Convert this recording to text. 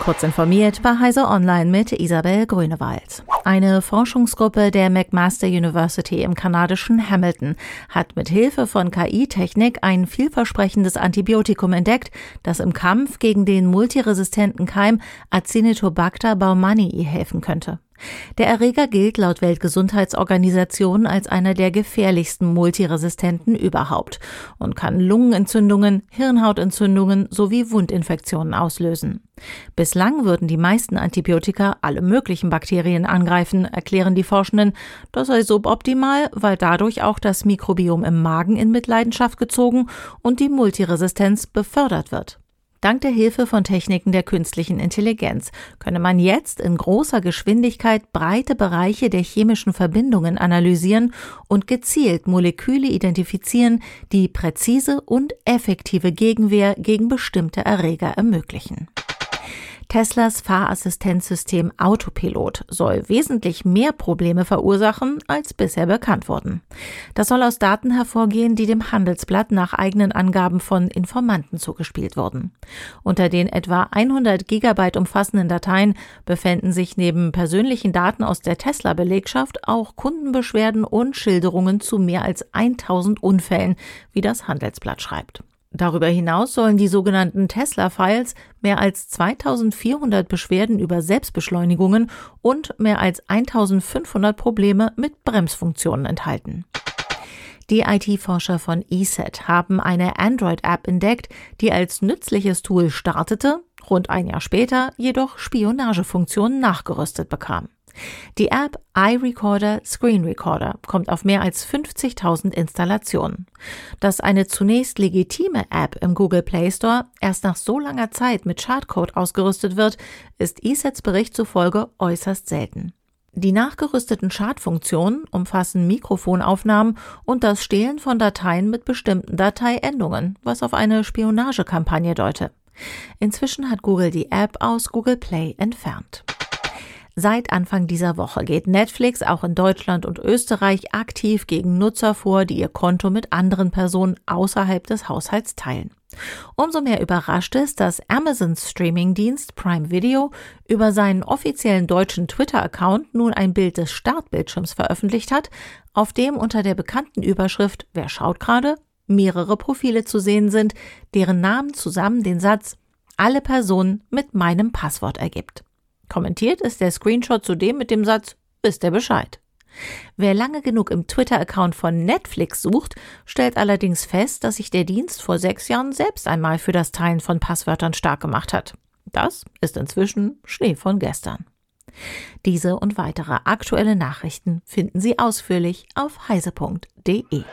Kurz informiert bei Heise Online mit Isabel Grünewald. Eine Forschungsgruppe der McMaster University im kanadischen Hamilton hat mit Hilfe von KI-Technik ein vielversprechendes Antibiotikum entdeckt, das im Kampf gegen den multiresistenten Keim Acinetobacter baumannii helfen könnte. Der Erreger gilt laut Weltgesundheitsorganisation als einer der gefährlichsten Multiresistenten überhaupt und kann Lungenentzündungen, Hirnhautentzündungen sowie Wundinfektionen auslösen. Bislang würden die meisten Antibiotika alle möglichen Bakterien angreifen, erklären die Forschenden. Das sei suboptimal, weil dadurch auch das Mikrobiom im Magen in Mitleidenschaft gezogen und die Multiresistenz befördert wird. Dank der Hilfe von Techniken der künstlichen Intelligenz könne man jetzt in großer Geschwindigkeit breite Bereiche der chemischen Verbindungen analysieren und gezielt Moleküle identifizieren, die präzise und effektive Gegenwehr gegen bestimmte Erreger ermöglichen. Teslas Fahrassistenzsystem Autopilot soll wesentlich mehr Probleme verursachen, als bisher bekannt wurden. Das soll aus Daten hervorgehen, die dem Handelsblatt nach eigenen Angaben von Informanten zugespielt wurden. Unter den etwa 100 Gigabyte umfassenden Dateien befänden sich neben persönlichen Daten aus der Tesla-Belegschaft auch Kundenbeschwerden und Schilderungen zu mehr als 1000 Unfällen, wie das Handelsblatt schreibt. Darüber hinaus sollen die sogenannten Tesla-Files mehr als 2400 Beschwerden über Selbstbeschleunigungen und mehr als 1500 Probleme mit Bremsfunktionen enthalten. Die IT-Forscher von ESET haben eine Android-App entdeckt, die als nützliches Tool startete, rund ein Jahr später jedoch Spionagefunktionen nachgerüstet bekam. Die App iRecorder Screen Recorder kommt auf mehr als 50.000 Installationen. Dass eine zunächst legitime App im Google Play Store erst nach so langer Zeit mit Schadcode ausgerüstet wird, ist ESETs Bericht zufolge äußerst selten. Die nachgerüsteten Schadfunktionen umfassen Mikrofonaufnahmen und das Stehlen von Dateien mit bestimmten Dateiendungen, was auf eine Spionagekampagne deute. Inzwischen hat Google die App aus Google Play entfernt. Seit Anfang dieser Woche geht Netflix auch in Deutschland und Österreich aktiv gegen Nutzer vor, die ihr Konto mit anderen Personen außerhalb des Haushalts teilen. Umso mehr überrascht es, dass Amazons Streamingdienst Prime Video über seinen offiziellen deutschen Twitter-Account nun ein Bild des Startbildschirms veröffentlicht hat, auf dem unter der bekannten Überschrift Wer schaut gerade? mehrere Profile zu sehen sind, deren Namen zusammen den Satz Alle Personen mit meinem Passwort ergibt. Kommentiert ist der Screenshot zudem mit dem Satz, wisst ihr Bescheid. Wer lange genug im Twitter-Account von Netflix sucht, stellt allerdings fest, dass sich der Dienst vor sechs Jahren selbst einmal für das Teilen von Passwörtern stark gemacht hat. Das ist inzwischen Schnee von gestern. Diese und weitere aktuelle Nachrichten finden Sie ausführlich auf heise.de.